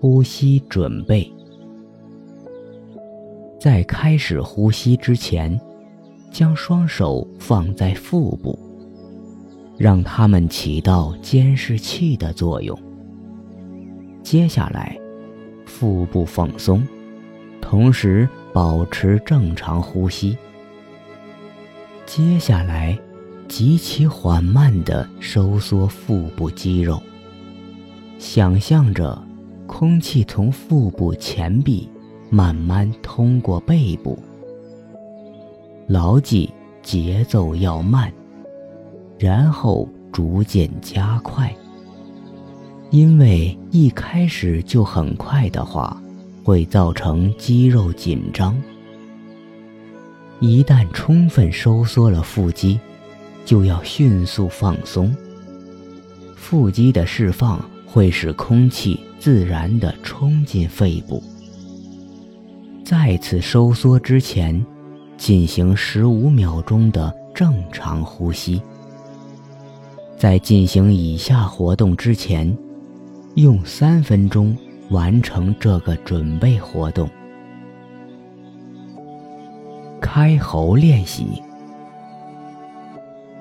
呼吸准备，在开始呼吸之前，将双手放在腹部，让它们起到监视器的作用。接下来，腹部放松，同时保持正常呼吸。接下来，极其缓慢地收缩腹部肌肉，想象着空气从腹部前壁慢慢通过背部。牢记节奏要慢，然后逐渐加快。因为一开始就很快的话，会造成肌肉紧张。一旦充分收缩了腹肌，就要迅速放松。腹肌的释放会使空气自然地冲进肺部。再次收缩之前，进行十五秒钟的正常呼吸。在进行以下活动之前，用三分钟完成这个准备活动。开喉练习。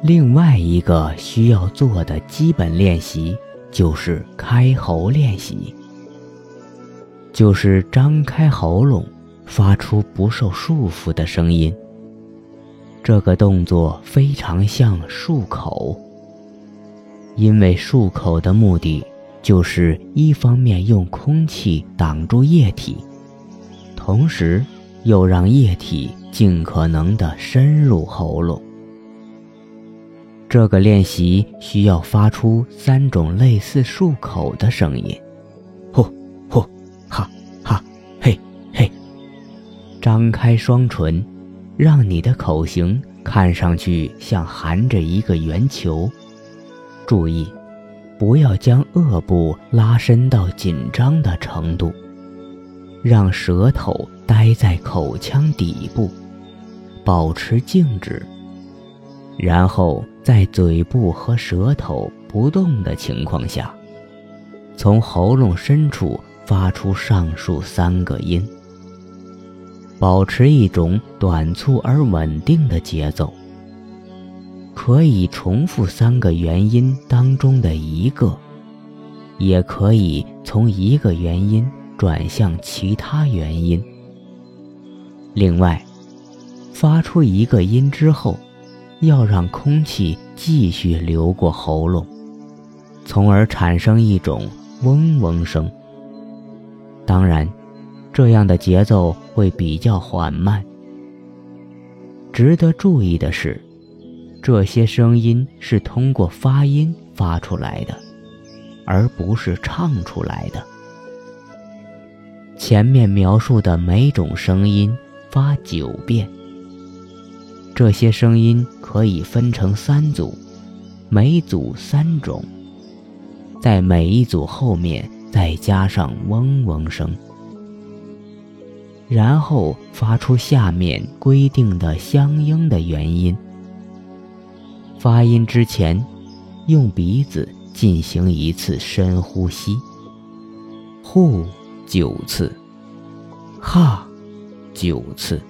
另外一个需要做的基本练习就是开喉练习，就是张开喉咙，发出不受束缚的声音。这个动作非常像漱口，因为漱口的目的就是一方面用空气挡住液体，同时又让液体。尽可能的深入喉咙。这个练习需要发出三种类似漱口的声音：呼、呼、哈、哈、嘿、嘿。张开双唇，让你的口型看上去像含着一个圆球。注意，不要将颚部拉伸到紧张的程度，让舌头待在口腔底部。保持静止，然后在嘴部和舌头不动的情况下，从喉咙深处发出上述三个音。保持一种短促而稳定的节奏。可以重复三个元音当中的一个，也可以从一个元音转向其他元音。另外。发出一个音之后，要让空气继续流过喉咙，从而产生一种嗡嗡声。当然，这样的节奏会比较缓慢。值得注意的是，这些声音是通过发音发出来的，而不是唱出来的。前面描述的每种声音发九遍。这些声音可以分成三组，每组三种，在每一组后面再加上嗡嗡声，然后发出下面规定的相应的元音。发音之前，用鼻子进行一次深呼吸，呼九次，哈九次，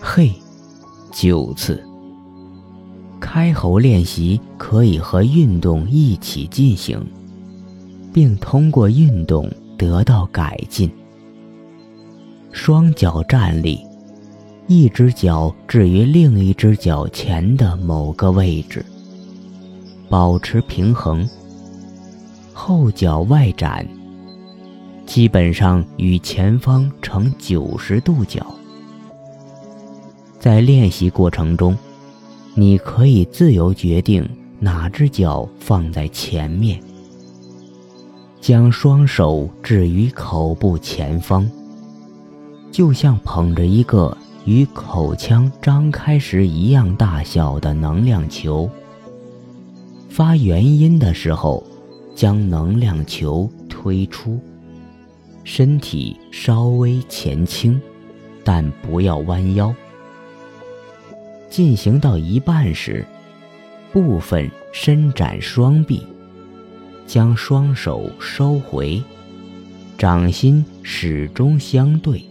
嘿。九次。开喉练习可以和运动一起进行，并通过运动得到改进。双脚站立，一只脚置于另一只脚前的某个位置，保持平衡。后脚外展，基本上与前方成九十度角。在练习过程中，你可以自由决定哪只脚放在前面。将双手置于口部前方，就像捧着一个与口腔张开时一样大小的能量球。发元音的时候，将能量球推出，身体稍微前倾，但不要弯腰。进行到一半时，部分伸展双臂，将双手收回，掌心始终相对，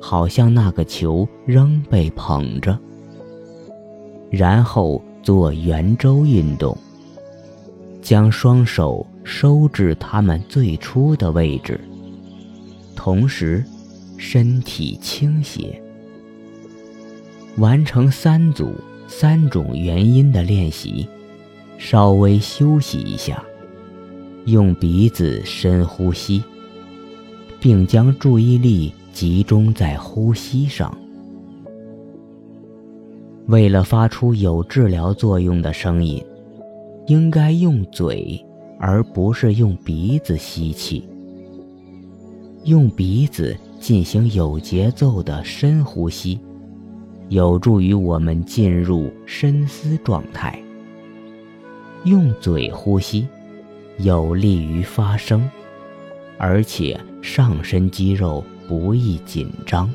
好像那个球仍被捧着。然后做圆周运动，将双手收至它们最初的位置，同时身体倾斜。完成三组三种元音的练习，稍微休息一下。用鼻子深呼吸，并将注意力集中在呼吸上。为了发出有治疗作用的声音，应该用嘴，而不是用鼻子吸气。用鼻子进行有节奏的深呼吸，有助于我们进入深思状态。用嘴呼吸。有利于发声，而且上身肌肉不易紧张。